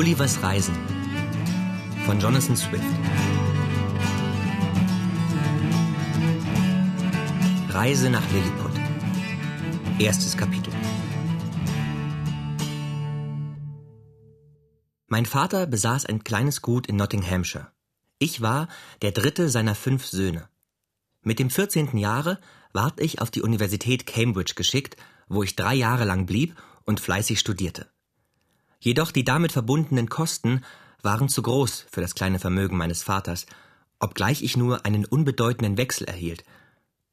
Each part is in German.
Gullivers Reisen von Jonathan Swift. Reise nach Lilliput. Erstes Kapitel. Mein Vater besaß ein kleines Gut in Nottinghamshire. Ich war der dritte seiner fünf Söhne. Mit dem 14. Jahre ward ich auf die Universität Cambridge geschickt, wo ich drei Jahre lang blieb und fleißig studierte. Jedoch die damit verbundenen Kosten waren zu groß für das kleine Vermögen meines Vaters, obgleich ich nur einen unbedeutenden Wechsel erhielt.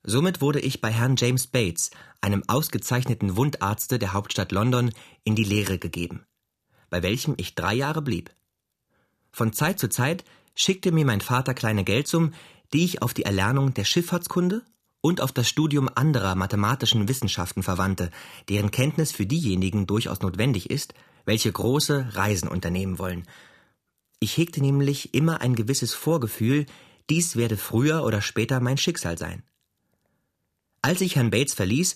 Somit wurde ich bei Herrn James Bates, einem ausgezeichneten Wundarzte der Hauptstadt London, in die Lehre gegeben, bei welchem ich drei Jahre blieb. Von Zeit zu Zeit schickte mir mein Vater kleine Geldsummen, die ich auf die Erlernung der Schifffahrtskunde und auf das Studium anderer mathematischen Wissenschaften verwandte, deren Kenntnis für diejenigen durchaus notwendig ist, welche große Reisen unternehmen wollen. Ich hegte nämlich immer ein gewisses Vorgefühl, dies werde früher oder später mein Schicksal sein. Als ich Herrn Bates verließ,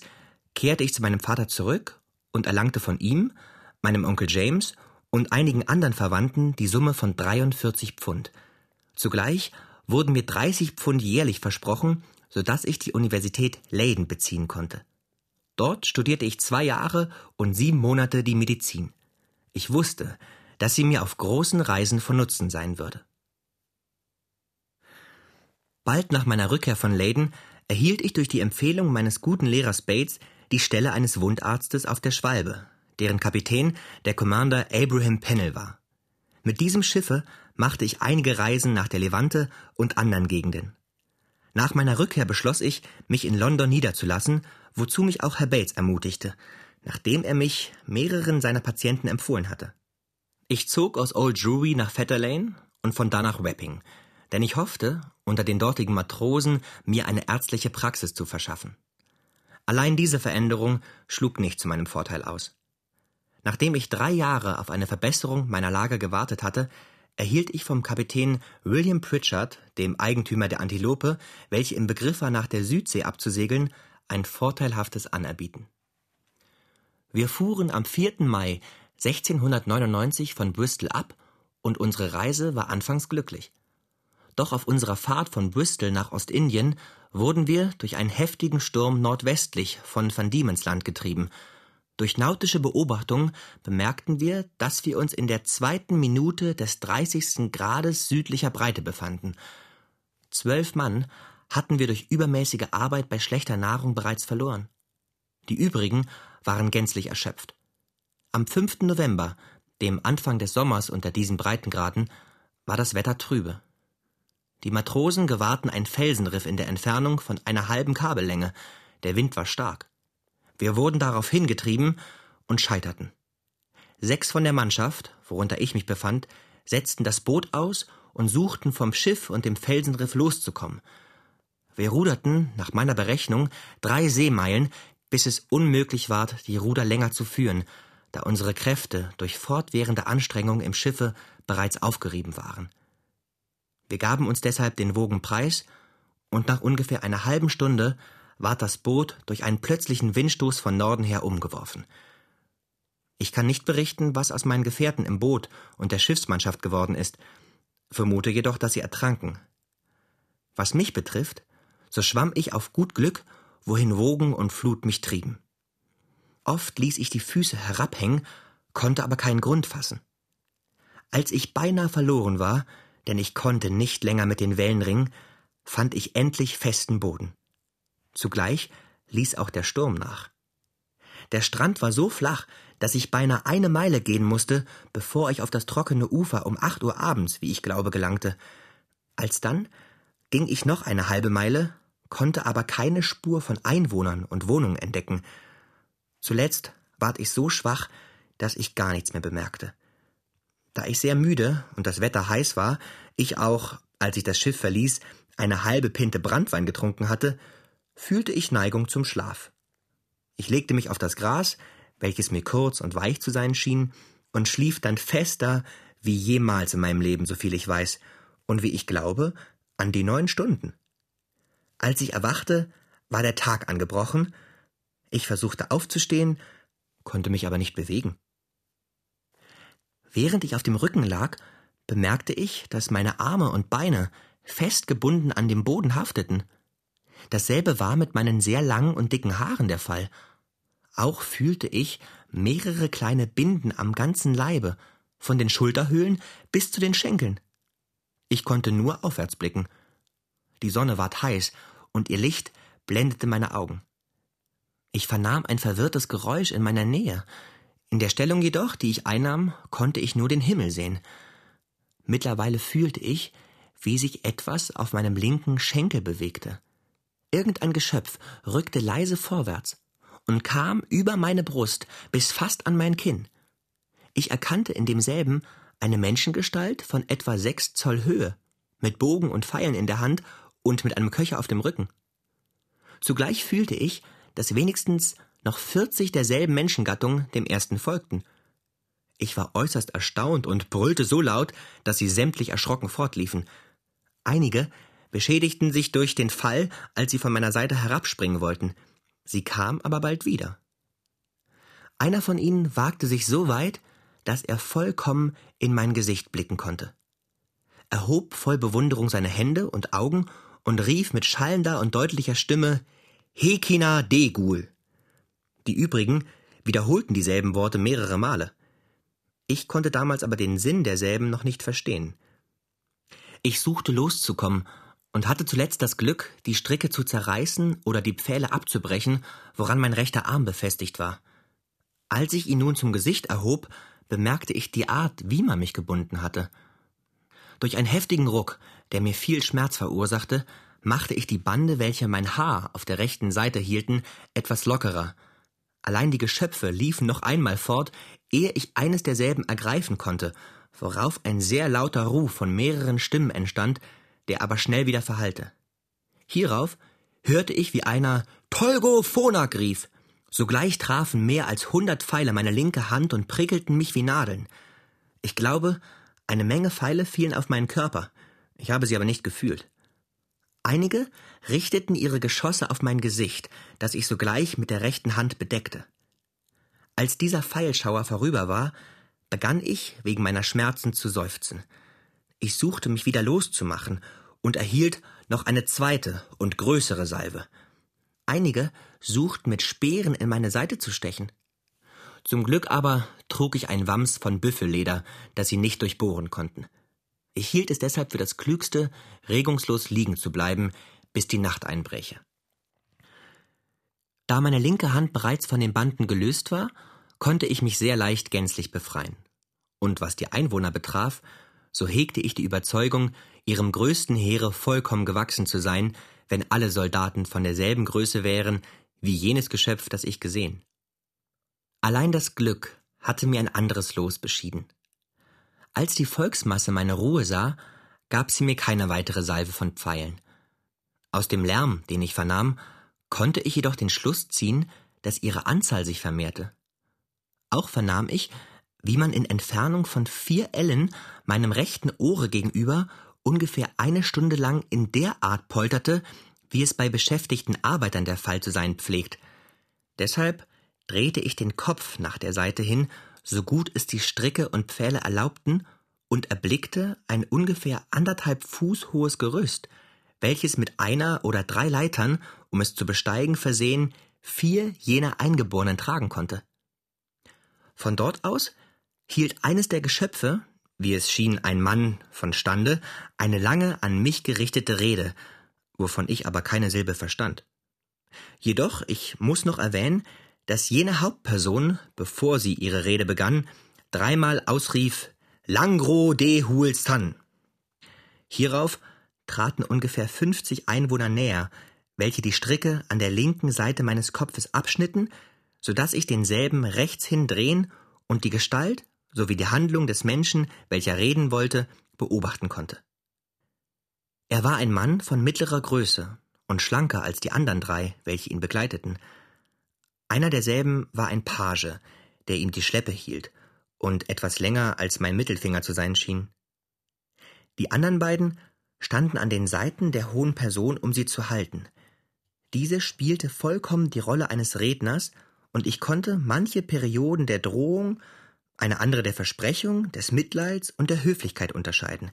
kehrte ich zu meinem Vater zurück und erlangte von ihm, meinem Onkel James und einigen anderen Verwandten die Summe von 43 Pfund. Zugleich wurden mir 30 Pfund jährlich versprochen, so dass ich die Universität Leiden beziehen konnte. Dort studierte ich zwei Jahre und sieben Monate die Medizin. Ich wusste, dass sie mir auf großen Reisen von Nutzen sein würde. Bald nach meiner Rückkehr von Leiden erhielt ich durch die Empfehlung meines guten Lehrers Bates die Stelle eines Wundarztes auf der Schwalbe, deren Kapitän der Commander Abraham Pennell war. Mit diesem Schiffe machte ich einige Reisen nach der Levante und anderen Gegenden. Nach meiner Rückkehr beschloss ich, mich in London niederzulassen, wozu mich auch Herr Bates ermutigte, nachdem er mich mehreren seiner Patienten empfohlen hatte. Ich zog aus Old Drury nach Fetter Lane und von da nach Wapping, denn ich hoffte, unter den dortigen Matrosen mir eine ärztliche Praxis zu verschaffen. Allein diese Veränderung schlug nicht zu meinem Vorteil aus. Nachdem ich drei Jahre auf eine Verbesserung meiner Lage gewartet hatte, erhielt ich vom Kapitän William Pritchard, dem Eigentümer der Antilope, welche im Begriff war, nach der Südsee abzusegeln, ein vorteilhaftes Anerbieten. Wir fuhren am 4. Mai 1699 von Bristol ab und unsere Reise war anfangs glücklich. Doch auf unserer Fahrt von Bristol nach Ostindien wurden wir durch einen heftigen Sturm nordwestlich von Van Diemen's Land getrieben. Durch nautische Beobachtung bemerkten wir, dass wir uns in der zweiten Minute des 30. Grades südlicher Breite befanden. Zwölf Mann hatten wir durch übermäßige Arbeit bei schlechter Nahrung bereits verloren. Die übrigen waren gänzlich erschöpft. Am 5. November, dem Anfang des Sommers unter diesen Breitengraden, war das Wetter trübe. Die Matrosen gewahrten ein Felsenriff in der Entfernung von einer halben Kabellänge. Der Wind war stark. Wir wurden darauf hingetrieben und scheiterten. Sechs von der Mannschaft, worunter ich mich befand, setzten das Boot aus und suchten vom Schiff und dem Felsenriff loszukommen. Wir ruderten, nach meiner Berechnung, drei Seemeilen, bis es unmöglich ward, die Ruder länger zu führen, da unsere Kräfte durch fortwährende Anstrengung im Schiffe bereits aufgerieben waren. Wir gaben uns deshalb den Wogen preis, und nach ungefähr einer halben Stunde ward das Boot durch einen plötzlichen Windstoß von Norden her umgeworfen. Ich kann nicht berichten, was aus meinen Gefährten im Boot und der Schiffsmannschaft geworden ist, vermute jedoch, dass sie ertranken. Was mich betrifft, so schwamm ich auf gut Glück, wohin Wogen und Flut mich trieben. Oft ließ ich die Füße herabhängen, konnte aber keinen Grund fassen. Als ich beinahe verloren war, denn ich konnte nicht länger mit den Wellen ringen, fand ich endlich festen Boden. Zugleich ließ auch der Sturm nach. Der Strand war so flach, dass ich beinahe eine Meile gehen musste, bevor ich auf das trockene Ufer um acht Uhr abends, wie ich glaube, gelangte. Alsdann ging ich noch eine halbe Meile, konnte aber keine Spur von Einwohnern und Wohnungen entdecken. Zuletzt ward ich so schwach, dass ich gar nichts mehr bemerkte. Da ich sehr müde und das Wetter heiß war, ich auch, als ich das Schiff verließ, eine halbe Pinte Brandwein getrunken hatte, fühlte ich Neigung zum Schlaf. Ich legte mich auf das Gras, welches mir kurz und weich zu sein schien, und schlief dann fester wie jemals in meinem Leben, so viel ich weiß, und wie ich glaube, an die neun Stunden. Als ich erwachte, war der Tag angebrochen, ich versuchte aufzustehen, konnte mich aber nicht bewegen. Während ich auf dem Rücken lag, bemerkte ich, dass meine Arme und Beine festgebunden an dem Boden hafteten. Dasselbe war mit meinen sehr langen und dicken Haaren der Fall. Auch fühlte ich mehrere kleine Binden am ganzen Leibe, von den Schulterhöhlen bis zu den Schenkeln. Ich konnte nur aufwärts blicken. Die Sonne ward heiß, und ihr Licht blendete meine Augen. Ich vernahm ein verwirrtes Geräusch in meiner Nähe. In der Stellung jedoch, die ich einnahm, konnte ich nur den Himmel sehen. Mittlerweile fühlte ich, wie sich etwas auf meinem linken Schenkel bewegte. Irgendein Geschöpf rückte leise vorwärts und kam über meine Brust bis fast an mein Kinn. Ich erkannte in demselben eine Menschengestalt von etwa sechs Zoll Höhe, mit Bogen und Pfeilen in der Hand und mit einem Köcher auf dem Rücken. Zugleich fühlte ich, dass wenigstens noch vierzig derselben Menschengattung dem ersten folgten. Ich war äußerst erstaunt und brüllte so laut, dass sie sämtlich erschrocken fortliefen. Einige beschädigten sich durch den Fall, als sie von meiner Seite herabspringen wollten. Sie kam aber bald wieder. Einer von ihnen wagte sich so weit, dass er vollkommen in mein Gesicht blicken konnte. Er hob voll Bewunderung seine Hände und Augen und rief mit schallender und deutlicher Stimme Hekina Degul. Die übrigen wiederholten dieselben Worte mehrere Male. Ich konnte damals aber den Sinn derselben noch nicht verstehen. Ich suchte loszukommen und hatte zuletzt das Glück, die Stricke zu zerreißen oder die Pfähle abzubrechen, woran mein rechter Arm befestigt war. Als ich ihn nun zum Gesicht erhob, bemerkte ich die Art, wie man mich gebunden hatte. Durch einen heftigen Ruck, der mir viel Schmerz verursachte, machte ich die Bande, welche mein Haar auf der rechten Seite hielten, etwas lockerer. Allein die Geschöpfe liefen noch einmal fort, ehe ich eines derselben ergreifen konnte, worauf ein sehr lauter Ruf von mehreren Stimmen entstand, der aber schnell wieder verhallte. Hierauf hörte ich, wie einer Tolgo Phonak rief. Sogleich trafen mehr als hundert Pfeile meine linke Hand und prickelten mich wie Nadeln. Ich glaube, eine Menge Pfeile fielen auf meinen Körper. Ich habe sie aber nicht gefühlt. Einige richteten ihre Geschosse auf mein Gesicht, das ich sogleich mit der rechten Hand bedeckte. Als dieser Pfeilschauer vorüber war, begann ich wegen meiner Schmerzen zu seufzen. Ich suchte mich wieder loszumachen und erhielt noch eine zweite und größere Salve. Einige suchten mit Speeren in meine Seite zu stechen. Zum Glück aber trug ich ein Wams von Büffelleder, das sie nicht durchbohren konnten. Ich hielt es deshalb für das Klügste, regungslos liegen zu bleiben, bis die Nacht einbräche. Da meine linke Hand bereits von den Banden gelöst war, konnte ich mich sehr leicht gänzlich befreien. Und was die Einwohner betraf, so hegte ich die Überzeugung, ihrem größten Heere vollkommen gewachsen zu sein, wenn alle Soldaten von derselben Größe wären wie jenes Geschöpf, das ich gesehen. Allein das Glück hatte mir ein anderes Los beschieden. Als die Volksmasse meine Ruhe sah, gab sie mir keine weitere Salve von Pfeilen. Aus dem Lärm, den ich vernahm, konnte ich jedoch den Schluss ziehen, dass ihre Anzahl sich vermehrte. Auch vernahm ich, wie man in Entfernung von vier Ellen meinem rechten Ohre gegenüber ungefähr eine Stunde lang in der Art polterte, wie es bei beschäftigten Arbeitern der Fall zu sein pflegt. Deshalb drehte ich den Kopf nach der Seite hin so gut es die Stricke und Pfähle erlaubten, und erblickte ein ungefähr anderthalb Fuß hohes Gerüst, welches mit einer oder drei Leitern, um es zu besteigen, versehen, vier jener Eingeborenen tragen konnte. Von dort aus hielt eines der Geschöpfe, wie es schien ein Mann von Stande, eine lange an mich gerichtete Rede, wovon ich aber keine Silbe verstand. Jedoch, ich muss noch erwähnen, dass jene Hauptperson, bevor sie ihre Rede begann, dreimal ausrief Langro de Huelstan. Hierauf traten ungefähr fünfzig Einwohner näher, welche die Stricke an der linken Seite meines Kopfes abschnitten, so dass ich denselben rechts hin drehen und die Gestalt sowie die Handlung des Menschen, welcher reden wollte, beobachten konnte. Er war ein Mann von mittlerer Größe und schlanker als die anderen drei, welche ihn begleiteten, einer derselben war ein Page, der ihm die Schleppe hielt und etwas länger als mein Mittelfinger zu sein schien. Die anderen beiden standen an den Seiten der hohen Person, um sie zu halten. Diese spielte vollkommen die Rolle eines Redners, und ich konnte manche Perioden der Drohung eine andere der Versprechung, des Mitleids und der Höflichkeit unterscheiden.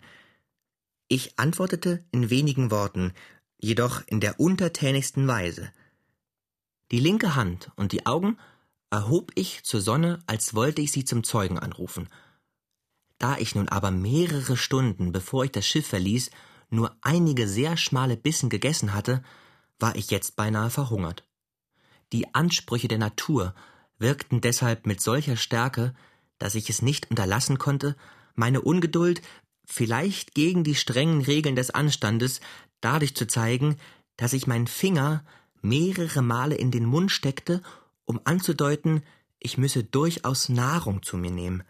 Ich antwortete in wenigen Worten, jedoch in der untertänigsten Weise. Die linke Hand und die Augen erhob ich zur Sonne, als wollte ich sie zum Zeugen anrufen. Da ich nun aber mehrere Stunden, bevor ich das Schiff verließ, nur einige sehr schmale Bissen gegessen hatte, war ich jetzt beinahe verhungert. Die Ansprüche der Natur wirkten deshalb mit solcher Stärke, dass ich es nicht unterlassen konnte, meine Ungeduld, vielleicht gegen die strengen Regeln des Anstandes, dadurch zu zeigen, dass ich meinen Finger mehrere Male in den Mund steckte, um anzudeuten, ich müsse durchaus Nahrung zu mir nehmen.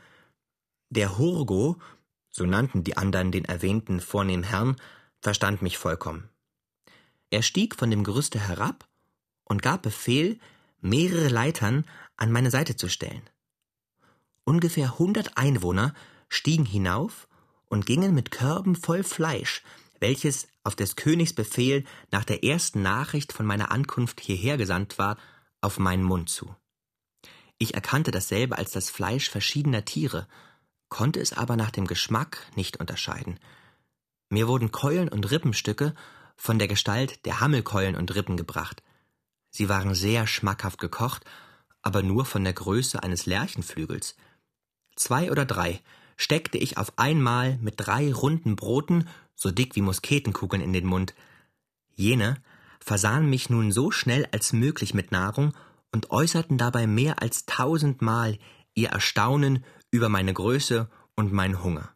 Der Hurgo, so nannten die anderen den erwähnten vornehmen Herrn, verstand mich vollkommen. Er stieg von dem Gerüste herab und gab Befehl, mehrere Leitern an meine Seite zu stellen. Ungefähr hundert Einwohner stiegen hinauf und gingen mit Körben voll Fleisch, welches auf des Königs Befehl nach der ersten Nachricht von meiner Ankunft hierher gesandt war, auf meinen Mund zu. Ich erkannte dasselbe als das Fleisch verschiedener Tiere, konnte es aber nach dem Geschmack nicht unterscheiden. Mir wurden Keulen und Rippenstücke von der Gestalt der Hammelkeulen und Rippen gebracht. Sie waren sehr schmackhaft gekocht, aber nur von der Größe eines Lerchenflügels. Zwei oder drei steckte ich auf einmal mit drei runden Broten, so dick wie Musketenkugeln, in den Mund. Jene versahen mich nun so schnell als möglich mit Nahrung und äußerten dabei mehr als tausendmal ihr Erstaunen über meine Größe und meinen Hunger.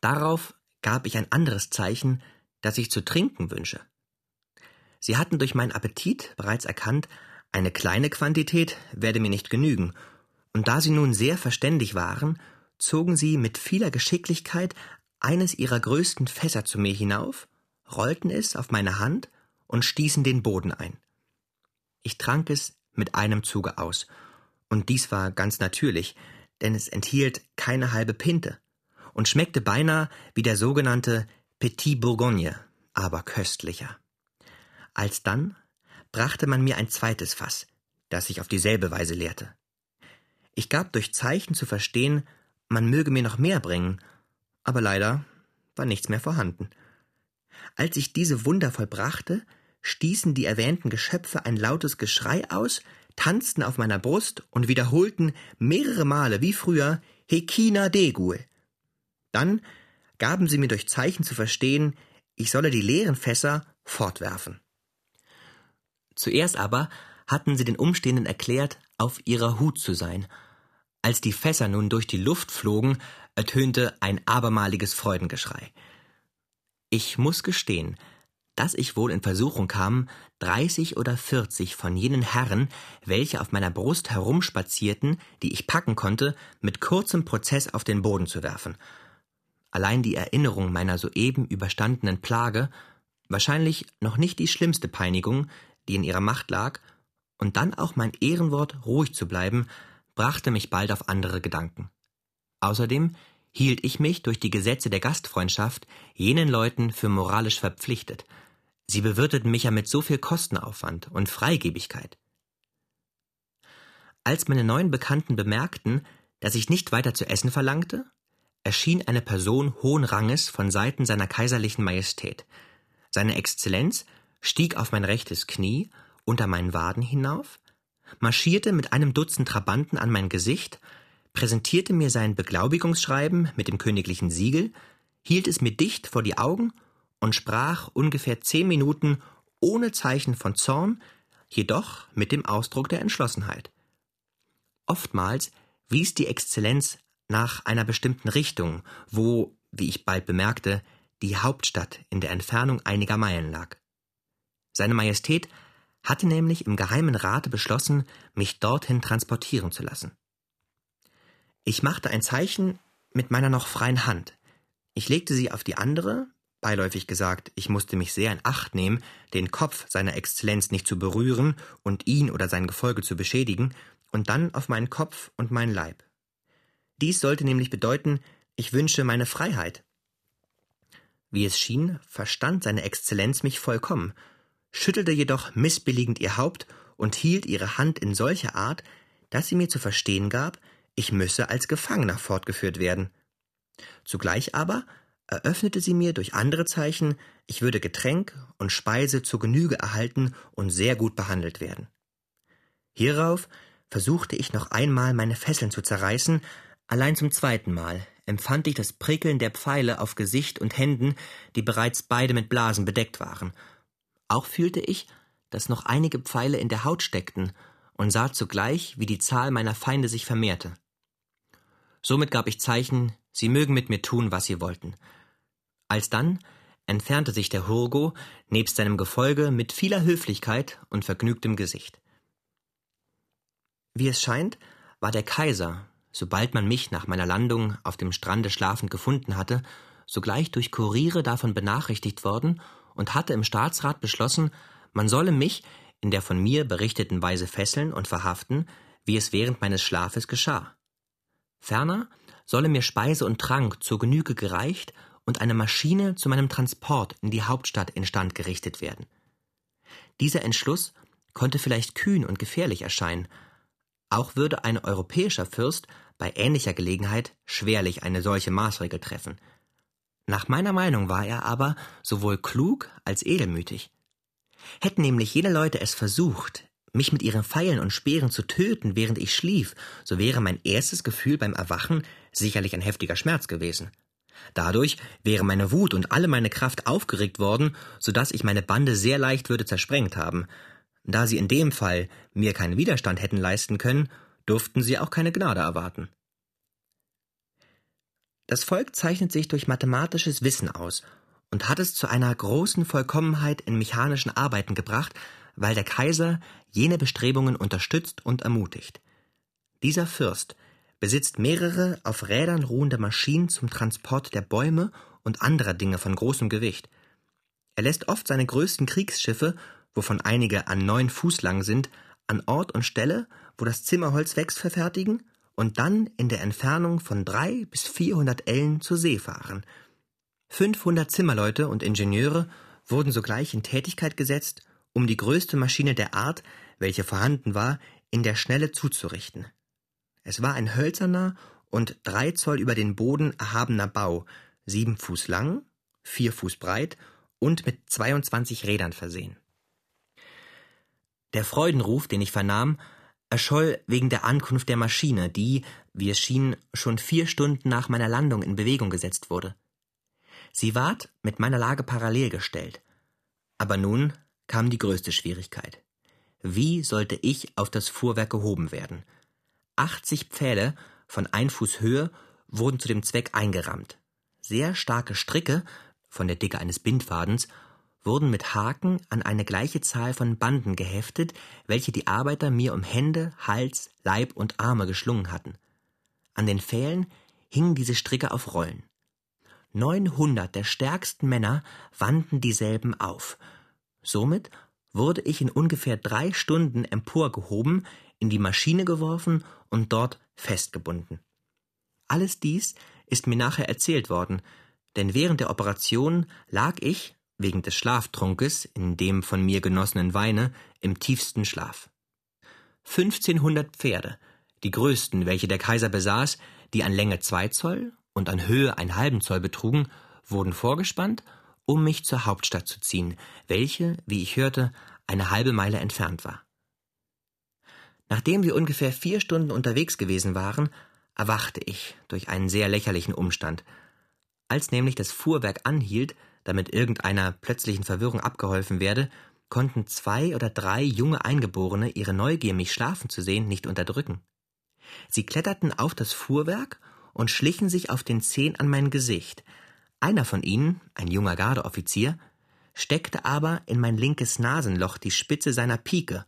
Darauf gab ich ein anderes Zeichen, dass ich zu trinken wünsche. Sie hatten durch meinen Appetit bereits erkannt, eine kleine Quantität werde mir nicht genügen, und da sie nun sehr verständig waren, zogen sie mit vieler Geschicklichkeit eines ihrer größten Fässer zu mir hinauf, rollten es auf meine Hand und stießen den Boden ein. Ich trank es mit einem Zuge aus, und dies war ganz natürlich, denn es enthielt keine halbe Pinte und schmeckte beinahe wie der sogenannte Petit Bourgogne, aber köstlicher. Alsdann brachte man mir ein zweites Fass, das ich auf dieselbe Weise leerte. Ich gab durch Zeichen zu verstehen, man möge mir noch mehr bringen, aber leider war nichts mehr vorhanden. Als ich diese Wunder vollbrachte, stießen die erwähnten Geschöpfe ein lautes Geschrei aus, tanzten auf meiner Brust und wiederholten mehrere Male wie früher Hekina Degul. Dann gaben sie mir durch Zeichen zu verstehen, ich solle die leeren Fässer fortwerfen. Zuerst aber hatten sie den Umstehenden erklärt, auf ihrer Hut zu sein. Als die Fässer nun durch die Luft flogen, ertönte ein abermaliges Freudengeschrei. Ich muss gestehen, dass ich wohl in Versuchung kam, dreißig oder vierzig von jenen Herren, welche auf meiner Brust herumspazierten, die ich packen konnte, mit kurzem Prozess auf den Boden zu werfen. Allein die Erinnerung meiner soeben überstandenen Plage, wahrscheinlich noch nicht die schlimmste Peinigung, die in ihrer Macht lag, und dann auch mein Ehrenwort, ruhig zu bleiben, brachte mich bald auf andere Gedanken. Außerdem hielt ich mich durch die Gesetze der Gastfreundschaft jenen Leuten für moralisch verpflichtet. Sie bewirteten mich ja mit so viel Kostenaufwand und Freigebigkeit. Als meine neuen Bekannten bemerkten, dass ich nicht weiter zu essen verlangte, erschien eine Person hohen Ranges von Seiten seiner kaiserlichen Majestät. Seine Exzellenz stieg auf mein rechtes Knie unter meinen Waden hinauf, marschierte mit einem Dutzend Trabanten an mein Gesicht, präsentierte mir sein Beglaubigungsschreiben mit dem königlichen Siegel, hielt es mir dicht vor die Augen und sprach ungefähr zehn Minuten ohne Zeichen von Zorn, jedoch mit dem Ausdruck der Entschlossenheit. Oftmals wies die Exzellenz nach einer bestimmten Richtung, wo, wie ich bald bemerkte, die Hauptstadt in der Entfernung einiger Meilen lag. Seine Majestät hatte nämlich im Geheimen Rate beschlossen, mich dorthin transportieren zu lassen. Ich machte ein Zeichen mit meiner noch freien Hand. Ich legte sie auf die andere, beiläufig gesagt, ich musste mich sehr in Acht nehmen, den Kopf seiner Exzellenz nicht zu berühren und ihn oder sein Gefolge zu beschädigen, und dann auf meinen Kopf und meinen Leib. Dies sollte nämlich bedeuten, ich wünsche meine Freiheit. Wie es schien, verstand seine Exzellenz mich vollkommen, schüttelte jedoch missbilligend ihr Haupt und hielt ihre Hand in solcher Art, dass sie mir zu verstehen gab, ich müsse als Gefangener fortgeführt werden. Zugleich aber eröffnete sie mir durch andere Zeichen, ich würde Getränk und Speise zur Genüge erhalten und sehr gut behandelt werden. Hierauf versuchte ich noch einmal meine Fesseln zu zerreißen, allein zum zweiten Mal empfand ich das Prickeln der Pfeile auf Gesicht und Händen, die bereits beide mit Blasen bedeckt waren. Auch fühlte ich, dass noch einige Pfeile in der Haut steckten und sah zugleich, wie die Zahl meiner Feinde sich vermehrte. Somit gab ich Zeichen, sie mögen mit mir tun, was sie wollten. Alsdann entfernte sich der Hurgo nebst seinem Gefolge mit vieler Höflichkeit und vergnügtem Gesicht. Wie es scheint, war der Kaiser, sobald man mich nach meiner Landung auf dem Strande schlafend gefunden hatte, sogleich durch Kuriere davon benachrichtigt worden und hatte im Staatsrat beschlossen, man solle mich in der von mir berichteten Weise fesseln und verhaften, wie es während meines Schlafes geschah. Ferner solle mir Speise und Trank zur Genüge gereicht und eine Maschine zu meinem Transport in die Hauptstadt instand gerichtet werden. Dieser Entschluss konnte vielleicht kühn und gefährlich erscheinen, auch würde ein europäischer Fürst bei ähnlicher Gelegenheit schwerlich eine solche Maßregel treffen. Nach meiner Meinung war er aber sowohl klug als edelmütig. Hätten nämlich jene Leute es versucht, mich mit ihren Pfeilen und Speeren zu töten, während ich schlief, so wäre mein erstes Gefühl beim Erwachen sicherlich ein heftiger Schmerz gewesen. Dadurch wäre meine Wut und alle meine Kraft aufgeregt worden, so dass ich meine Bande sehr leicht würde zersprengt haben. Da sie in dem Fall mir keinen Widerstand hätten leisten können, durften sie auch keine Gnade erwarten. Das Volk zeichnet sich durch mathematisches Wissen aus und hat es zu einer großen Vollkommenheit in mechanischen Arbeiten gebracht, weil der Kaiser jene Bestrebungen unterstützt und ermutigt. Dieser Fürst besitzt mehrere auf Rädern ruhende Maschinen zum Transport der Bäume und anderer Dinge von großem Gewicht. Er lässt oft seine größten Kriegsschiffe, wovon einige an neun Fuß lang sind, an Ort und Stelle, wo das Zimmerholz wächst, verfertigen und dann in der Entfernung von drei bis vierhundert Ellen zur See fahren – 500 Zimmerleute und Ingenieure wurden sogleich in Tätigkeit gesetzt, um die größte Maschine der Art, welche vorhanden war, in der Schnelle zuzurichten. Es war ein hölzerner und drei Zoll über den Boden erhabener Bau, sieben Fuß lang, vier Fuß breit und mit 22 Rädern versehen. Der Freudenruf, den ich vernahm, erscholl wegen der Ankunft der Maschine, die, wie es schien, schon vier Stunden nach meiner Landung in Bewegung gesetzt wurde. Sie ward mit meiner Lage parallel gestellt. Aber nun kam die größte Schwierigkeit. Wie sollte ich auf das Fuhrwerk gehoben werden? 80 Pfähle von ein Fuß Höhe wurden zu dem Zweck eingerammt. Sehr starke Stricke, von der Dicke eines Bindfadens, wurden mit Haken an eine gleiche Zahl von Banden geheftet, welche die Arbeiter mir um Hände, Hals, Leib und Arme geschlungen hatten. An den Pfählen hingen diese Stricke auf Rollen. Neunhundert der stärksten Männer wandten dieselben auf. Somit wurde ich in ungefähr drei Stunden emporgehoben, in die Maschine geworfen und dort festgebunden. Alles dies ist mir nachher erzählt worden, denn während der Operation lag ich, wegen des Schlaftrunkes, in dem von mir genossenen Weine, im tiefsten Schlaf. Fünfzehnhundert Pferde, die größten, welche der Kaiser besaß, die an Länge zwei Zoll und an Höhe einen halben Zoll betrugen, wurden vorgespannt, um mich zur Hauptstadt zu ziehen, welche, wie ich hörte, eine halbe Meile entfernt war. Nachdem wir ungefähr vier Stunden unterwegs gewesen waren, erwachte ich durch einen sehr lächerlichen Umstand. Als nämlich das Fuhrwerk anhielt, damit irgendeiner plötzlichen Verwirrung abgeholfen werde, konnten zwei oder drei junge Eingeborene ihre Neugier, mich schlafen zu sehen, nicht unterdrücken. Sie kletterten auf das Fuhrwerk und schlichen sich auf den Zehen an mein Gesicht. Einer von ihnen, ein junger Gardeoffizier, steckte aber in mein linkes Nasenloch die Spitze seiner Pike,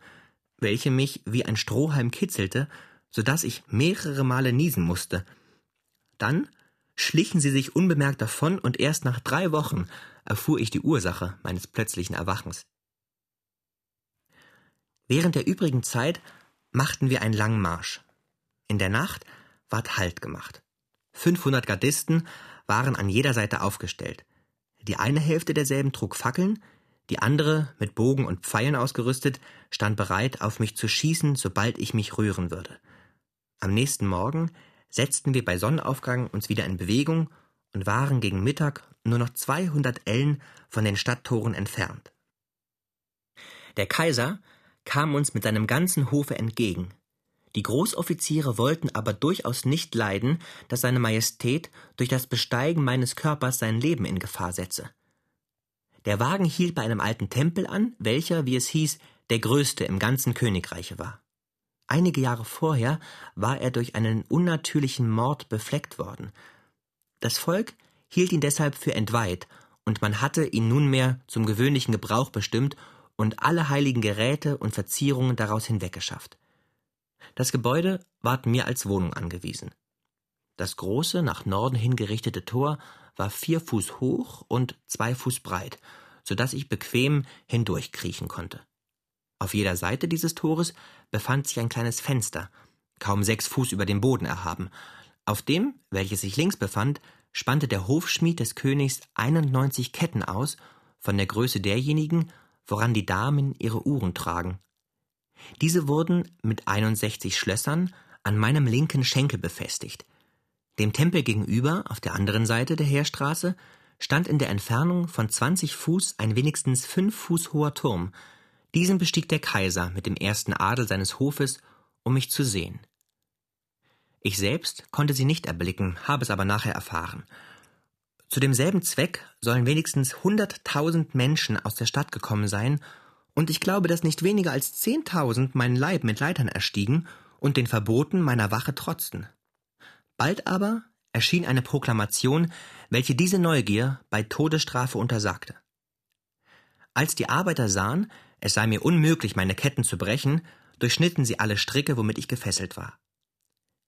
welche mich wie ein Strohhalm kitzelte, so dass ich mehrere Male niesen musste. Dann schlichen sie sich unbemerkt davon, und erst nach drei Wochen erfuhr ich die Ursache meines plötzlichen Erwachens. Während der übrigen Zeit machten wir einen langen Marsch. In der Nacht ward Halt gemacht. 500 Gardisten waren an jeder Seite aufgestellt. Die eine Hälfte derselben trug Fackeln, die andere, mit Bogen und Pfeilen ausgerüstet, stand bereit, auf mich zu schießen, sobald ich mich rühren würde. Am nächsten Morgen setzten wir bei Sonnenaufgang uns wieder in Bewegung und waren gegen Mittag nur noch 200 Ellen von den Stadttoren entfernt. Der Kaiser kam uns mit seinem ganzen Hofe entgegen. Die Großoffiziere wollten aber durchaus nicht leiden, dass seine Majestät durch das Besteigen meines Körpers sein Leben in Gefahr setze. Der Wagen hielt bei einem alten Tempel an, welcher, wie es hieß, der größte im ganzen Königreiche war. Einige Jahre vorher war er durch einen unnatürlichen Mord befleckt worden. Das Volk hielt ihn deshalb für entweiht, und man hatte ihn nunmehr zum gewöhnlichen Gebrauch bestimmt und alle heiligen Geräte und Verzierungen daraus hinweggeschafft. Das Gebäude ward mir als Wohnung angewiesen. Das große, nach Norden hingerichtete Tor war vier Fuß hoch und zwei Fuß breit, so dass ich bequem hindurchkriechen konnte. Auf jeder Seite dieses Tores befand sich ein kleines Fenster, kaum sechs Fuß über dem Boden erhaben. Auf dem, welches sich links befand, spannte der Hofschmied des Königs 91 Ketten aus, von der Größe derjenigen, woran die Damen ihre Uhren tragen. Diese wurden mit 61 Schlössern an meinem linken Schenkel befestigt. Dem Tempel gegenüber, auf der anderen Seite der Heerstraße, stand in der Entfernung von 20 Fuß ein wenigstens fünf Fuß hoher Turm. Diesen bestieg der Kaiser mit dem ersten Adel seines Hofes, um mich zu sehen. Ich selbst konnte sie nicht erblicken, habe es aber nachher erfahren. Zu demselben Zweck sollen wenigstens hunderttausend Menschen aus der Stadt gekommen sein, und ich glaube, dass nicht weniger als zehntausend meinen Leib mit Leitern erstiegen und den Verboten meiner Wache trotzten. Bald aber erschien eine Proklamation, welche diese Neugier bei Todesstrafe untersagte. Als die Arbeiter sahen, es sei mir unmöglich, meine Ketten zu brechen, durchschnitten sie alle Stricke, womit ich gefesselt war.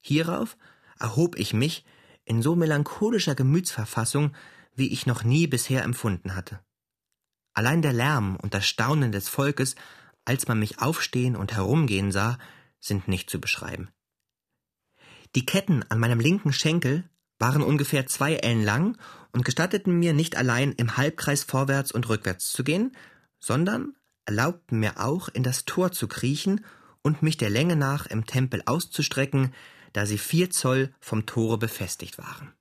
Hierauf erhob ich mich in so melancholischer Gemütsverfassung, wie ich noch nie bisher empfunden hatte. Allein der Lärm und das Staunen des Volkes, als man mich aufstehen und herumgehen sah, sind nicht zu beschreiben. Die Ketten an meinem linken Schenkel waren ungefähr zwei Ellen lang und gestatteten mir nicht allein im Halbkreis vorwärts und rückwärts zu gehen, sondern erlaubten mir auch in das Tor zu kriechen und mich der Länge nach im Tempel auszustrecken, da sie vier Zoll vom Tore befestigt waren.